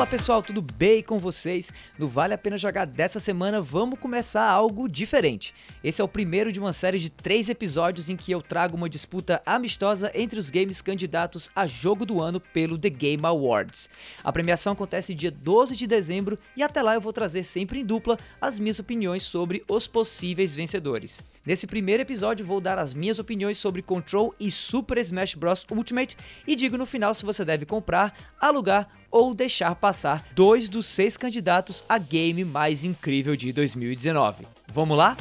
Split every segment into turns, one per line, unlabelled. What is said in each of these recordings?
Fala pessoal, tudo bem com vocês? No Vale a Pena Jogar dessa semana vamos começar algo diferente. Esse é o primeiro de uma série de três episódios em que eu trago uma disputa amistosa entre os games candidatos a jogo do ano pelo The Game Awards. A premiação acontece dia 12 de dezembro e até lá eu vou trazer sempre em dupla as minhas opiniões sobre os possíveis vencedores. Nesse primeiro episódio vou dar as minhas opiniões sobre Control e Super Smash Bros Ultimate e digo no final se você deve comprar, alugar ou deixar passar dois dos seis candidatos a game mais incrível de 2019. Vamos lá?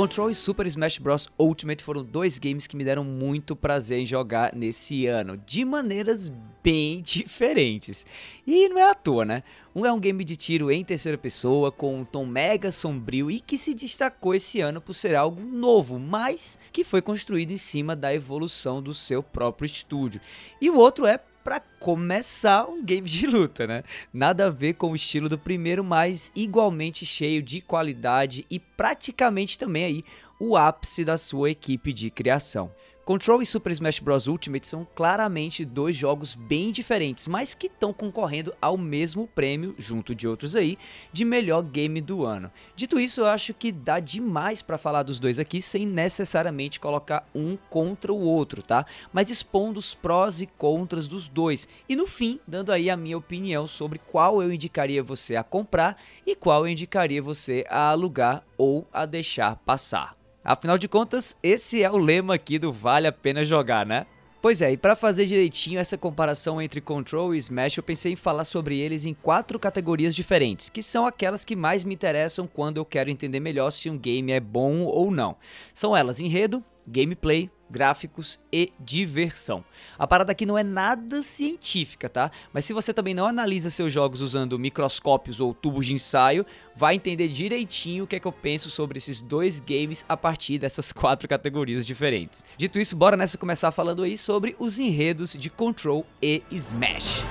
Control e Super Smash Bros. Ultimate foram dois games que me deram muito prazer em jogar nesse ano, de maneiras bem diferentes. E não é à toa, né? Um é um game de tiro em terceira pessoa, com um tom mega sombrio e que se destacou esse ano por ser algo novo, mas que foi construído em cima da evolução do seu próprio estúdio. E o outro é para começar um game de luta, né? Nada a ver com o estilo do primeiro, mas igualmente cheio de qualidade e praticamente também aí o ápice da sua equipe de criação. Control e Super Smash Bros Ultimate são claramente dois jogos bem diferentes, mas que estão concorrendo ao mesmo prêmio, junto de outros aí, de melhor game do ano. Dito isso, eu acho que dá demais para falar dos dois aqui sem necessariamente colocar um contra o outro, tá? Mas expondo os prós e contras dos dois e no fim dando aí a minha opinião sobre qual eu indicaria você a comprar e qual eu indicaria você a alugar ou a deixar passar. Afinal de contas, esse é o lema aqui do Vale a Pena Jogar, né? Pois é, e para fazer direitinho essa comparação entre Control e Smash, eu pensei em falar sobre eles em quatro categorias diferentes, que são aquelas que mais me interessam quando eu quero entender melhor se um game é bom ou não. São elas enredo, gameplay, gráficos e diversão. A parada aqui não é nada científica, tá? Mas se você também não analisa seus jogos usando microscópios ou tubos de ensaio, vai entender direitinho o que é que eu penso sobre esses dois games a partir dessas quatro categorias diferentes. Dito isso, bora nessa começar falando aí sobre os enredos de Control e Smash.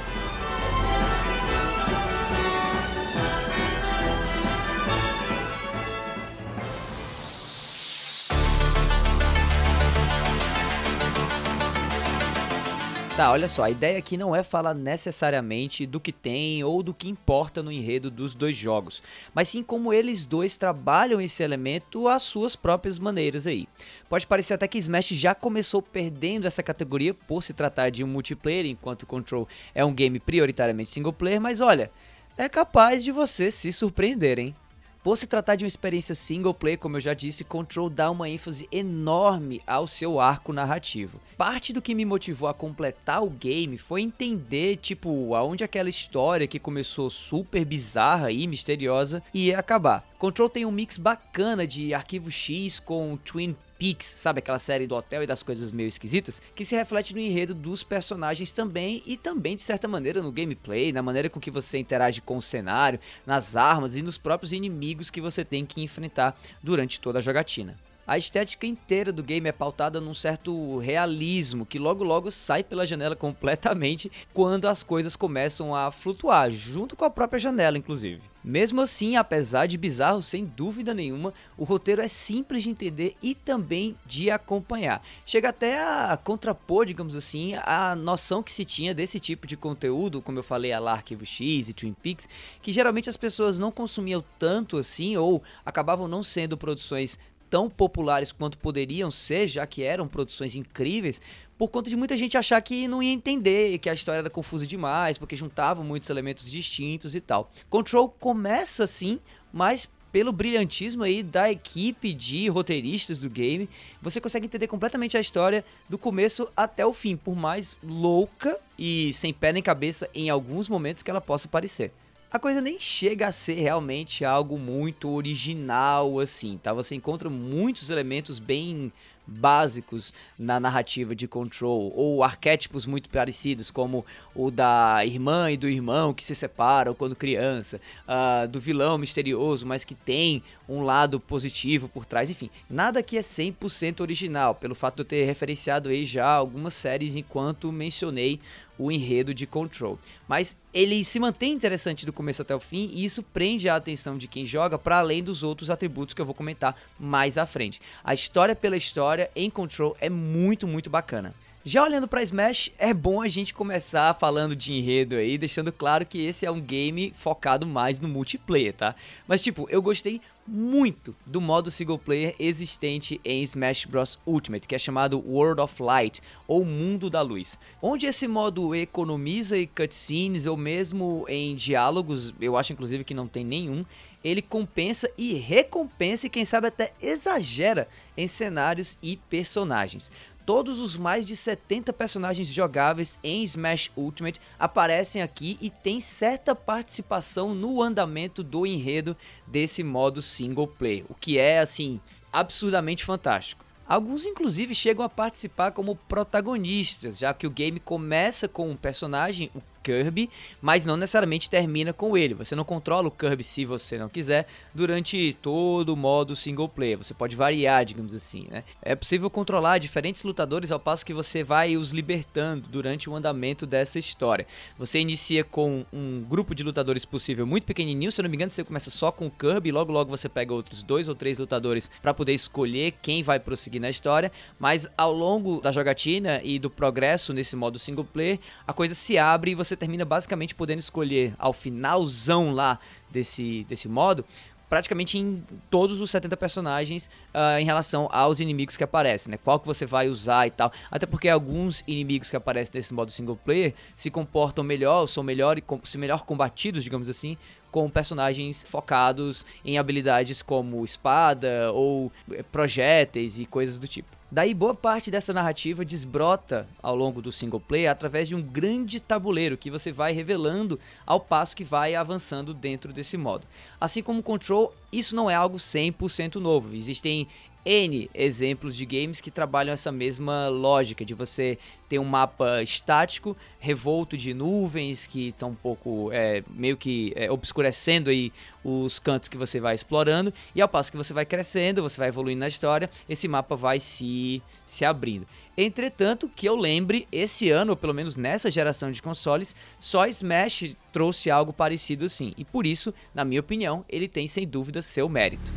Tá, olha só, a ideia aqui não é falar necessariamente do que tem ou do que importa no enredo dos dois jogos, mas sim como eles dois trabalham esse elemento às suas próprias maneiras aí. Pode parecer até que Smash já começou perdendo essa categoria por se tratar de um multiplayer, enquanto Control é um game prioritariamente single player, mas olha, é capaz de você se surpreender, hein? Por se tratar de uma experiência single player, como eu já disse, Control dá uma ênfase enorme ao seu arco narrativo. Parte do que me motivou a completar o game foi entender, tipo, aonde aquela história que começou super bizarra e misteriosa ia acabar. Control tem um mix bacana de arquivo X com Twin Peaks, sabe aquela série do hotel e das coisas meio esquisitas, que se reflete no enredo dos personagens também e também de certa maneira no gameplay, na maneira com que você interage com o cenário, nas armas e nos próprios inimigos que você tem que enfrentar durante toda a jogatina. A estética inteira do game é pautada num certo realismo que logo logo sai pela janela completamente quando as coisas começam a flutuar, junto com a própria janela, inclusive. Mesmo assim, apesar de bizarro, sem dúvida nenhuma, o roteiro é simples de entender e também de acompanhar. Chega até a contrapor, digamos assim, a noção que se tinha desse tipo de conteúdo, como eu falei, a lá Arquivo X e Twin Peaks, que geralmente as pessoas não consumiam tanto assim ou acabavam não sendo produções tão populares quanto poderiam ser, já que eram produções incríveis, por conta de muita gente achar que não ia entender, que a história era confusa demais, porque juntavam muitos elementos distintos e tal. Control começa assim, mas pelo brilhantismo aí da equipe de roteiristas do game, você consegue entender completamente a história do começo até o fim, por mais louca e sem pé nem cabeça em alguns momentos que ela possa parecer a coisa nem chega a ser realmente algo muito original assim, tá? Você encontra muitos elementos bem básicos na narrativa de Control, ou arquétipos muito parecidos, como o da irmã e do irmão que se separam quando criança, uh, do vilão misterioso, mas que tem um lado positivo por trás, enfim, nada que é 100% original, pelo fato de eu ter referenciado aí já algumas séries enquanto mencionei o enredo de Control. Mas ele se mantém interessante do começo até o fim e isso prende a atenção de quem joga para além dos outros atributos que eu vou comentar mais à frente. A história pela história em Control é muito, muito bacana. Já olhando para Smash, é bom a gente começar falando de enredo aí, deixando claro que esse é um game focado mais no multiplayer, tá? Mas tipo, eu gostei muito do modo single player existente em Smash Bros. Ultimate, que é chamado World of Light ou Mundo da Luz, onde esse modo economiza em cutscenes ou mesmo em diálogos, eu acho inclusive que não tem nenhum, ele compensa e recompensa e quem sabe até exagera em cenários e personagens todos os mais de 70 personagens jogáveis em Smash Ultimate aparecem aqui e tem certa participação no andamento do enredo desse modo single player, o que é assim absurdamente fantástico. Alguns inclusive chegam a participar como protagonistas, já que o game começa com um personagem, o Kirby, mas não necessariamente termina com ele. Você não controla o Kirby se você não quiser durante todo o modo single player. Você pode variar, digamos assim, né? É possível controlar diferentes lutadores ao passo que você vai os libertando durante o andamento dessa história. Você inicia com um grupo de lutadores possível muito pequenininho, se eu não me engano, você começa só com o Kirby, e logo logo você pega outros dois ou três lutadores para poder escolher quem vai prosseguir na história, mas ao longo da jogatina e do progresso nesse modo single player, a coisa se abre e você termina basicamente podendo escolher ao finalzão lá desse, desse modo praticamente em todos os 70 personagens uh, em relação aos inimigos que aparecem, né? Qual que você vai usar e tal. Até porque alguns inimigos que aparecem nesse modo single player se comportam melhor, são melhor e se melhor combatidos, digamos assim, com personagens focados em habilidades como espada ou eh, projéteis e coisas do tipo. Daí boa parte dessa narrativa desbrota ao longo do single player através de um grande tabuleiro que você vai revelando ao passo que vai avançando dentro desse modo. Assim como Control, isso não é algo 100% novo. Existem N exemplos de games que trabalham essa mesma lógica de você ter um mapa estático, revolto de nuvens que estão um pouco é, meio que é, obscurecendo aí os cantos que você vai explorando e ao passo que você vai crescendo, você vai evoluindo na história, esse mapa vai se se abrindo. Entretanto, que eu lembre, esse ano, ou pelo menos nessa geração de consoles, só Smash trouxe algo parecido assim. E por isso, na minha opinião, ele tem sem dúvida seu mérito.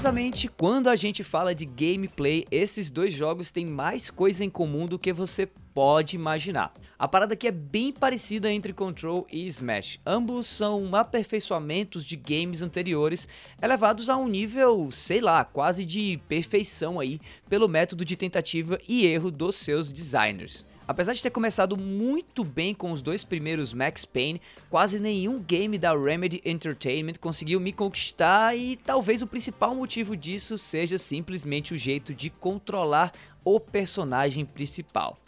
Curiosamente, quando a gente fala de gameplay, esses dois jogos têm mais coisa em comum do que você pode imaginar. A parada aqui é bem parecida entre Control e Smash. Ambos são aperfeiçoamentos de games anteriores, elevados a um nível, sei lá, quase de perfeição aí, pelo método de tentativa e erro dos seus designers. Apesar de ter começado muito bem com os dois primeiros Max Payne, quase nenhum game da Remedy Entertainment conseguiu me conquistar e talvez o principal motivo disso seja simplesmente o jeito de controlar o personagem principal.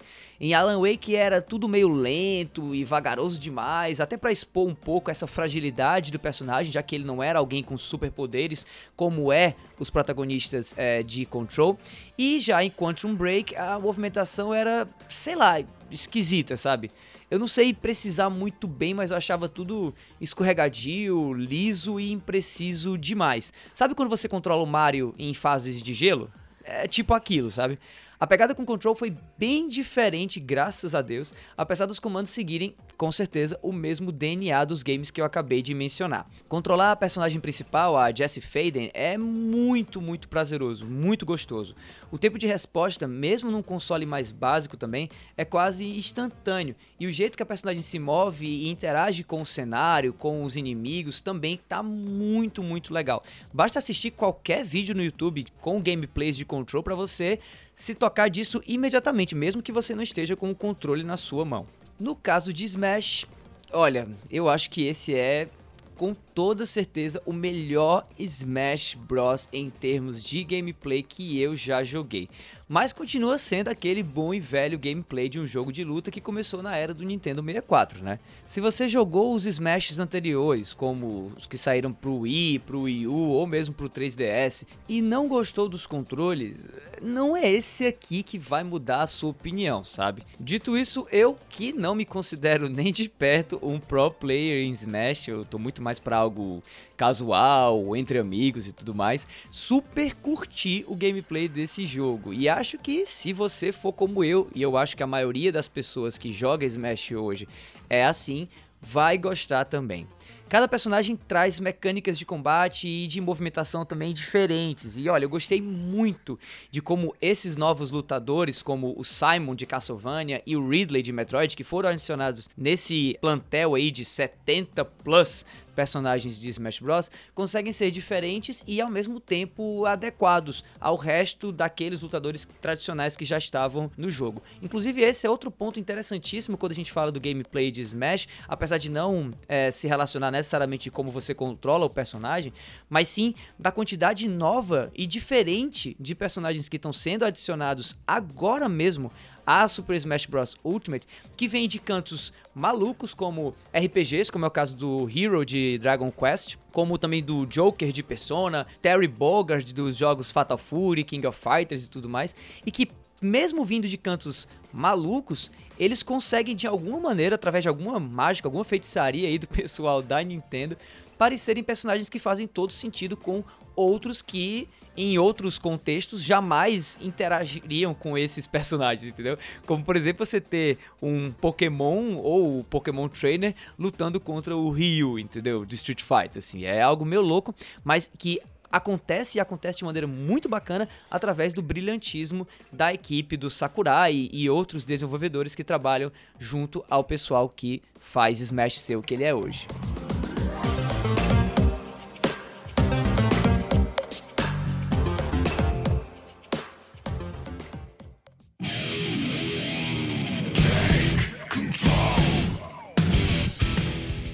Em Alan Wake era tudo meio lento e vagaroso demais, até para expor um pouco essa fragilidade do personagem, já que ele não era alguém com superpoderes, como é os protagonistas é, de Control. E já em Quantum Break a movimentação era, sei lá, esquisita, sabe? Eu não sei precisar muito bem, mas eu achava tudo escorregadio, liso e impreciso demais. Sabe quando você controla o Mario em fases de gelo? É tipo aquilo, sabe? A pegada com Control foi bem diferente, graças a Deus, apesar dos comandos seguirem, com certeza, o mesmo DNA dos games que eu acabei de mencionar. Controlar a personagem principal, a Jessie Faden, é muito, muito prazeroso, muito gostoso. O tempo de resposta, mesmo num console mais básico também, é quase instantâneo, e o jeito que a personagem se move e interage com o cenário, com os inimigos, também tá muito, muito legal. Basta assistir qualquer vídeo no YouTube com gameplays de Control para você se tocar disso imediatamente, mesmo que você não esteja com o controle na sua mão. No caso de Smash, olha, eu acho que esse é com toda certeza o melhor Smash Bros em termos de gameplay que eu já joguei mas continua sendo aquele bom e velho gameplay de um jogo de luta que começou na era do Nintendo 64, né? Se você jogou os Smashes anteriores, como os que saíram pro Wii, pro Wii U ou mesmo pro 3DS, e não gostou dos controles, não é esse aqui que vai mudar a sua opinião, sabe? Dito isso, eu que não me considero nem de perto um pro player em Smash, eu tô muito mais para algo casual, entre amigos e tudo mais, super curti o gameplay desse jogo. E acho que se você for como eu, e eu acho que a maioria das pessoas que joga Smash hoje é assim, vai gostar também. Cada personagem traz mecânicas de combate e de movimentação também diferentes. E olha, eu gostei muito de como esses novos lutadores, como o Simon de Castlevania e o Ridley de Metroid, que foram adicionados nesse plantel aí de 70 plus personagens de Smash Bros. conseguem ser diferentes e ao mesmo tempo adequados ao resto daqueles lutadores tradicionais que já estavam no jogo. Inclusive, esse é outro ponto interessantíssimo quando a gente fala do gameplay de Smash, apesar de não é, se relacionar necessariamente com como você controla o personagem, mas sim da quantidade nova e diferente de personagens que estão sendo adicionados agora mesmo a Super Smash Bros. Ultimate, que vem de cantos malucos como RPGs, como é o caso do Hero de Dragon Quest, como também do Joker de Persona, Terry Bogard dos jogos Fatal Fury, King of Fighters e tudo mais, e que mesmo vindo de cantos malucos, eles conseguem de alguma maneira, através de alguma mágica, alguma feitiçaria aí do pessoal da Nintendo, parecerem personagens que fazem todo sentido com outros que em outros contextos jamais interagiriam com esses personagens, entendeu? Como por exemplo você ter um Pokémon ou o Pokémon Trainer lutando contra o Ryu, entendeu? Do Street Fighter, assim, é algo meio louco, mas que acontece e acontece de maneira muito bacana através do brilhantismo da equipe do Sakurai e outros desenvolvedores que trabalham junto ao pessoal que faz Smash ser o que ele é hoje.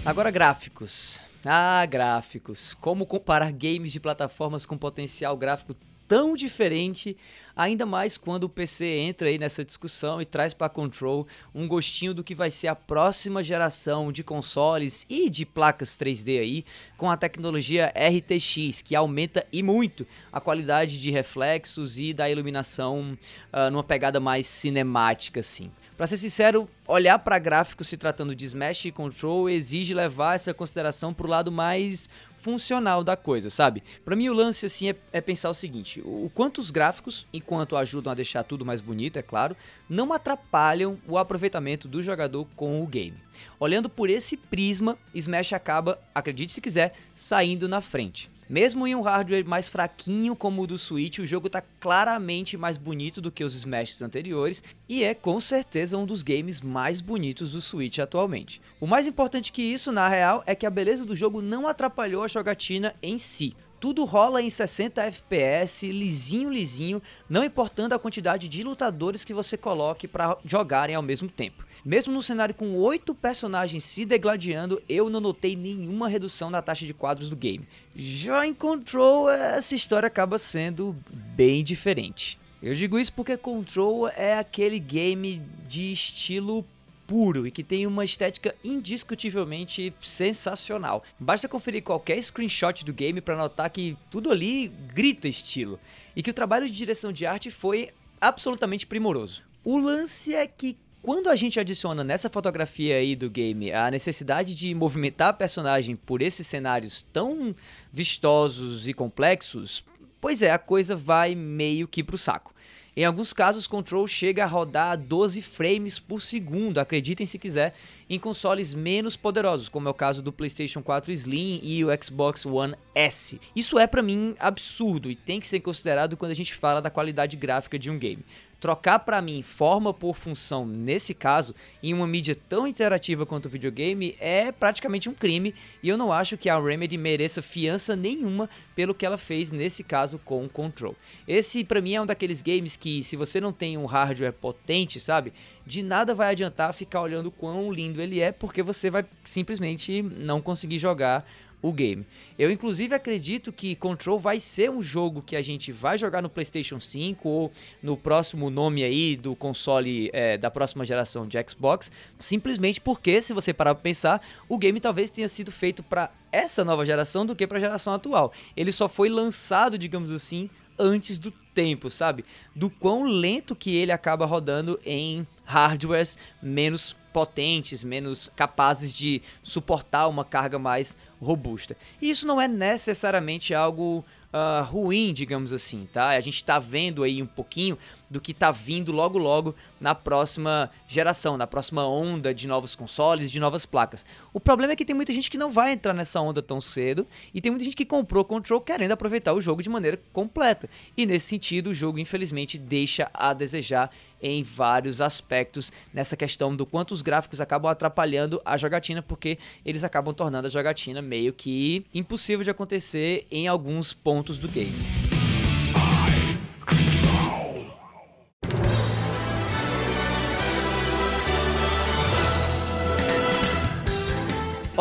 Agora gráficos. Ah, gráficos. Como comparar games de plataformas com potencial gráfico tão diferente, ainda mais quando o PC entra aí nessa discussão e traz para Control um gostinho do que vai ser a próxima geração de consoles e de placas 3D aí, com a tecnologia RTX, que aumenta e muito a qualidade de reflexos e da iluminação uh, numa pegada mais cinemática assim. Para ser sincero, olhar para gráficos se tratando de Smash e Control exige levar essa consideração para o lado mais funcional da coisa, sabe? Para mim o lance assim é, é, pensar o seguinte: o quanto os gráficos, enquanto ajudam a deixar tudo mais bonito, é claro, não atrapalham o aproveitamento do jogador com o game. Olhando por esse prisma, Smash acaba, acredite se quiser, saindo na frente. Mesmo em um hardware mais fraquinho como o do Switch, o jogo está claramente mais bonito do que os Smashes anteriores e é com certeza um dos games mais bonitos do Switch atualmente. O mais importante que isso, na real, é que a beleza do jogo não atrapalhou a jogatina em si. Tudo rola em 60 FPS, lisinho, lisinho, não importando a quantidade de lutadores que você coloque para jogarem ao mesmo tempo. Mesmo no cenário com oito personagens se degladiando, eu não notei nenhuma redução na taxa de quadros do game. Já em Control, essa história acaba sendo bem diferente. Eu digo isso porque Control é aquele game de estilo puro e que tem uma estética indiscutivelmente sensacional. Basta conferir qualquer screenshot do game para notar que tudo ali grita estilo e que o trabalho de direção de arte foi absolutamente primoroso. O lance é que quando a gente adiciona nessa fotografia aí do game a necessidade de movimentar a personagem por esses cenários tão vistosos e complexos, pois é, a coisa vai meio que pro saco. Em alguns casos, Control chega a rodar a 12 frames por segundo, acreditem se quiser, em consoles menos poderosos, como é o caso do PlayStation 4 Slim e o Xbox One S. Isso é para mim absurdo e tem que ser considerado quando a gente fala da qualidade gráfica de um game trocar para mim forma por função nesse caso em uma mídia tão interativa quanto o videogame é praticamente um crime e eu não acho que a Remedy mereça fiança nenhuma pelo que ela fez nesse caso com o Control. Esse para mim é um daqueles games que se você não tem um hardware potente, sabe, de nada vai adiantar ficar olhando quão lindo ele é porque você vai simplesmente não conseguir jogar o game. Eu inclusive acredito que Control vai ser um jogo que a gente vai jogar no PlayStation 5 ou no próximo nome aí do console é, da próxima geração de Xbox, simplesmente porque, se você parar para pensar, o game talvez tenha sido feito para essa nova geração do que para a geração atual. Ele só foi lançado, digamos assim, antes do tempo, sabe? Do quão lento que ele acaba rodando em hardwares menos potentes, menos capazes de suportar uma carga mais robusta. E isso não é necessariamente algo uh, ruim, digamos assim, tá? A gente está vendo aí um pouquinho do que está vindo logo logo na próxima geração, na próxima onda de novos consoles, de novas placas. O problema é que tem muita gente que não vai entrar nessa onda tão cedo e tem muita gente que comprou Control querendo aproveitar o jogo de maneira completa. E nesse sentido, o jogo infelizmente deixa a desejar em vários aspectos nessa questão do quanto os gráficos acabam atrapalhando a jogatina, porque eles acabam tornando a jogatina meio que impossível de acontecer em alguns pontos do game.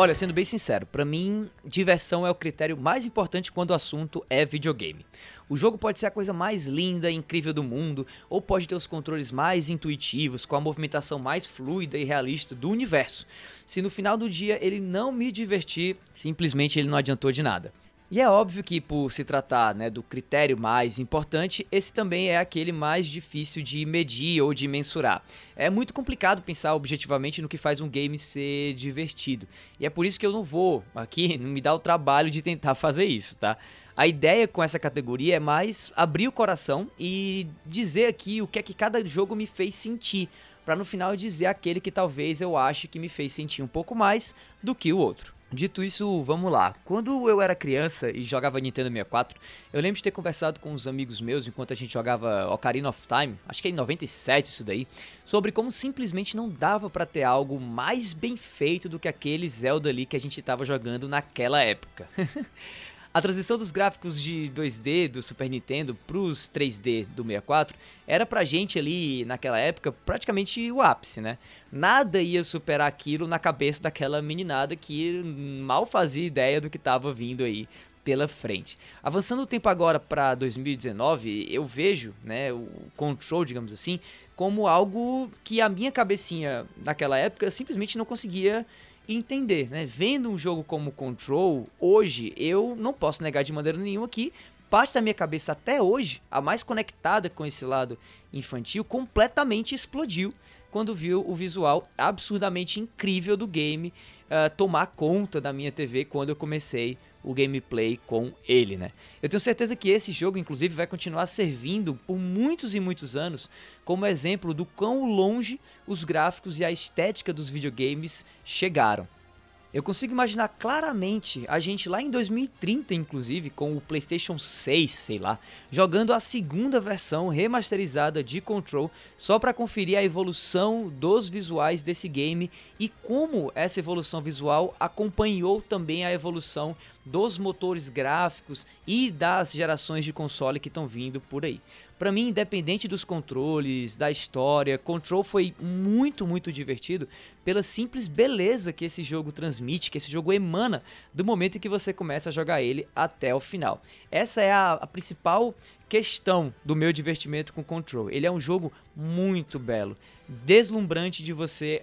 Olha, sendo bem sincero, para mim, diversão é o critério mais importante quando o assunto é videogame. O jogo pode ser a coisa mais linda e incrível do mundo, ou pode ter os controles mais intuitivos, com a movimentação mais fluida e realista do universo. Se no final do dia ele não me divertir, simplesmente ele não adiantou de nada. E é óbvio que, por se tratar né, do critério mais importante, esse também é aquele mais difícil de medir ou de mensurar. É muito complicado pensar objetivamente no que faz um game ser divertido. E é por isso que eu não vou aqui me dar o trabalho de tentar fazer isso, tá? A ideia com essa categoria é mais abrir o coração e dizer aqui o que é que cada jogo me fez sentir, para no final dizer aquele que talvez eu ache que me fez sentir um pouco mais do que o outro. Dito isso, vamos lá. Quando eu era criança e jogava Nintendo 64, eu lembro de ter conversado com uns amigos meus enquanto a gente jogava Ocarina of Time, acho que é em 97 isso daí, sobre como simplesmente não dava para ter algo mais bem feito do que aquele Zelda ali que a gente estava jogando naquela época. A transição dos gráficos de 2D do Super Nintendo para os 3D do 64 era pra gente ali naquela época praticamente o ápice, né? Nada ia superar aquilo na cabeça daquela meninada que mal fazia ideia do que estava vindo aí pela frente. Avançando o tempo agora para 2019, eu vejo, né, o Control, digamos assim, como algo que a minha cabecinha naquela época simplesmente não conseguia entender, né? Vendo um jogo como Control, hoje, eu não posso negar de maneira nenhuma que parte da minha cabeça até hoje, a mais conectada com esse lado infantil, completamente explodiu quando viu o visual absurdamente incrível do game uh, tomar conta da minha TV quando eu comecei o gameplay com ele, né? Eu tenho certeza que esse jogo, inclusive, vai continuar servindo por muitos e muitos anos como exemplo do quão longe os gráficos e a estética dos videogames chegaram. Eu consigo imaginar claramente a gente lá em 2030, inclusive, com o PlayStation 6, sei lá, jogando a segunda versão remasterizada de Control só para conferir a evolução dos visuais desse game e como essa evolução visual acompanhou também a evolução dos motores gráficos e das gerações de console que estão vindo por aí. Para mim, independente dos controles, da história, Control foi muito, muito divertido pela simples beleza que esse jogo transmite, que esse jogo emana do momento em que você começa a jogar ele até o final. Essa é a, a principal questão do meu divertimento com Control. Ele é um jogo muito belo, deslumbrante de você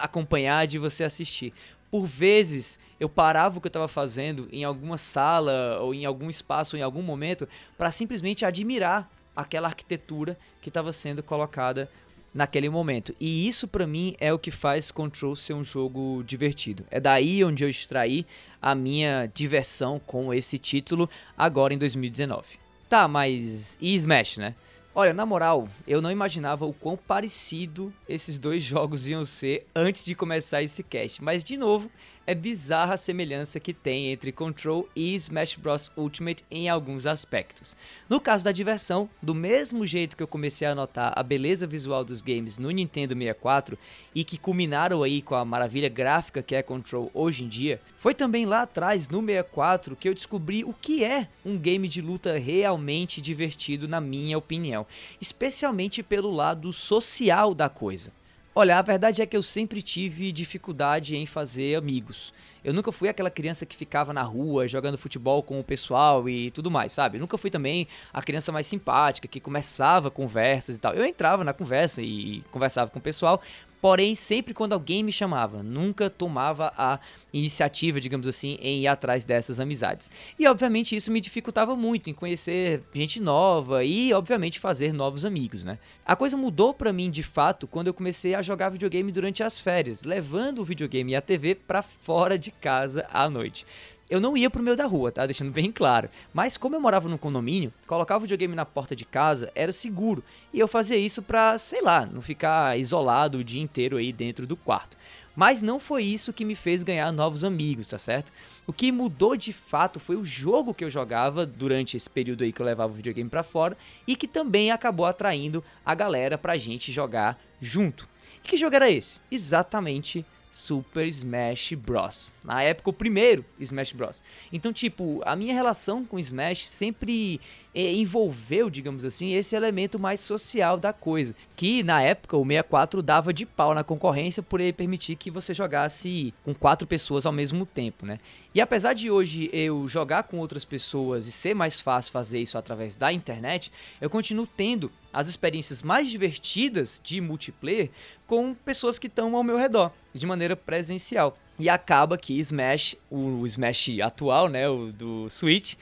acompanhar, de você assistir. Por vezes eu parava o que eu estava fazendo em alguma sala ou em algum espaço, ou em algum momento, para simplesmente admirar aquela arquitetura que estava sendo colocada naquele momento. E isso para mim é o que faz Control ser um jogo divertido. É daí onde eu extraí a minha diversão com esse título agora em 2019. Tá, mas e Smash, né? Olha, na moral, eu não imaginava o quão parecido esses dois jogos iam ser antes de começar esse cast, mas de novo, é bizarra a semelhança que tem entre Control e Smash Bros Ultimate em alguns aspectos. No caso da diversão, do mesmo jeito que eu comecei a notar a beleza visual dos games no Nintendo 64 e que culminaram aí com a maravilha gráfica que é Control hoje em dia, foi também lá atrás no 64 que eu descobri o que é um game de luta realmente divertido na minha opinião, especialmente pelo lado social da coisa. Olha, a verdade é que eu sempre tive dificuldade em fazer amigos. Eu nunca fui aquela criança que ficava na rua jogando futebol com o pessoal e tudo mais, sabe? Eu nunca fui também a criança mais simpática que começava conversas e tal. Eu entrava na conversa e conversava com o pessoal, porém sempre quando alguém me chamava, nunca tomava a iniciativa, digamos assim, em ir atrás dessas amizades. E obviamente isso me dificultava muito em conhecer gente nova e obviamente fazer novos amigos, né? A coisa mudou para mim de fato quando eu comecei a jogar videogame durante as férias, levando o videogame e a TV para fora de casa à noite. Eu não ia pro meio da rua, tá? Deixando bem claro. Mas como eu morava num condomínio, colocava o videogame na porta de casa, era seguro. E eu fazia isso pra, sei lá, não ficar isolado o dia inteiro aí dentro do quarto. Mas não foi isso que me fez ganhar novos amigos, tá certo? O que mudou de fato foi o jogo que eu jogava durante esse período aí que eu levava o videogame para fora e que também acabou atraindo a galera pra gente jogar junto. E que jogo era esse? Exatamente Super Smash Bros. Na época, o primeiro Smash Bros. Então, tipo, a minha relação com Smash sempre envolveu, digamos assim, esse elemento mais social da coisa. Que na época o 64 dava de pau na concorrência por ele permitir que você jogasse com quatro pessoas ao mesmo tempo, né? E apesar de hoje eu jogar com outras pessoas e ser mais fácil fazer isso através da internet, eu continuo tendo as experiências mais divertidas de multiplayer com pessoas que estão ao meu redor, de maneira presencial. E acaba que Smash, o Smash atual, né, o do Switch,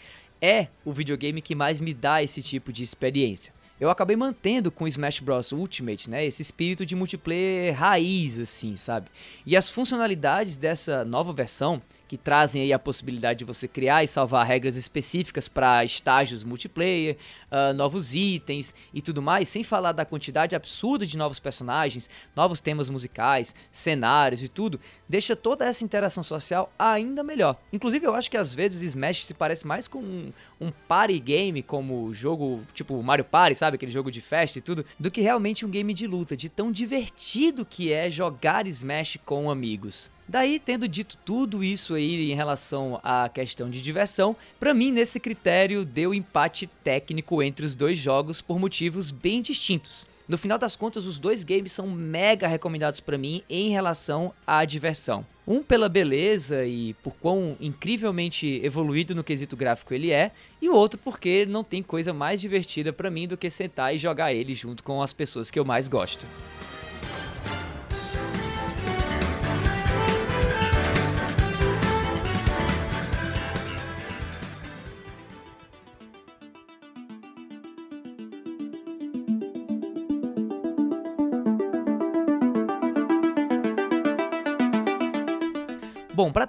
é o videogame que mais me dá esse tipo de experiência. Eu acabei mantendo com Smash Bros Ultimate, né, esse espírito de multiplayer raiz assim, sabe? E as funcionalidades dessa nova versão que trazem aí a possibilidade de você criar e salvar regras específicas para estágios multiplayer, uh, novos itens e tudo mais, sem falar da quantidade absurda de novos personagens, novos temas musicais, cenários e tudo, deixa toda essa interação social ainda melhor. Inclusive, eu acho que às vezes Smash se parece mais com um, um party game, como jogo tipo Mario Party, sabe? Aquele jogo de festa e tudo, do que realmente um game de luta, de tão divertido que é jogar Smash com amigos. Daí, tendo dito tudo isso aí em relação à questão de diversão, para mim nesse critério deu empate técnico entre os dois jogos por motivos bem distintos. No final das contas, os dois games são mega recomendados para mim em relação à diversão. Um pela beleza e por quão incrivelmente evoluído no quesito gráfico ele é, e o outro porque não tem coisa mais divertida para mim do que sentar e jogar ele junto com as pessoas que eu mais gosto.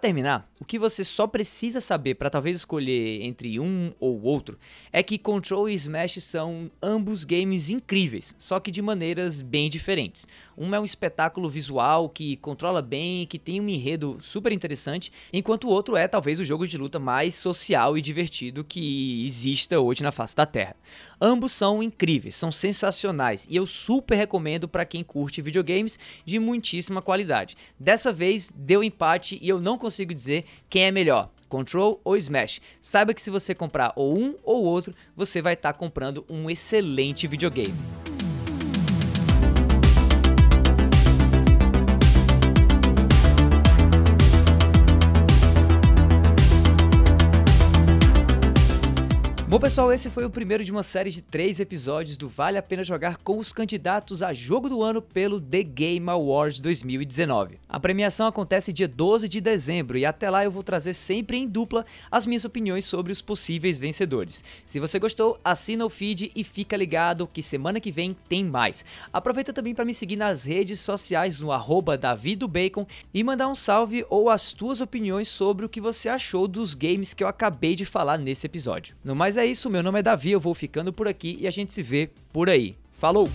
Terminar, o que você só precisa saber para talvez escolher entre um ou outro é que Control e Smash são ambos games incríveis, só que de maneiras bem diferentes. Um é um espetáculo visual que controla bem e que tem um enredo super interessante, enquanto o outro é talvez o jogo de luta mais social e divertido que exista hoje na face da Terra. Ambos são incríveis, são sensacionais e eu super recomendo para quem curte videogames de muitíssima qualidade. Dessa vez deu empate e eu não consigo dizer quem é melhor. Control ou Smash. Saiba que se você comprar ou um ou outro, você vai estar tá comprando um excelente videogame. Bom, pessoal, esse foi o primeiro de uma série de três episódios do Vale a Pena Jogar com os candidatos a jogo do ano pelo The Game Awards 2019. A premiação acontece dia 12 de dezembro e até lá eu vou trazer sempre em dupla as minhas opiniões sobre os possíveis vencedores. Se você gostou, assina o feed e fica ligado que semana que vem tem mais. Aproveita também para me seguir nas redes sociais no arroba davidobacon e mandar um salve ou as tuas opiniões sobre o que você achou dos games que eu acabei de falar nesse episódio. No mais é isso, meu nome é Davi, eu vou ficando por aqui e a gente se vê por aí. Falou!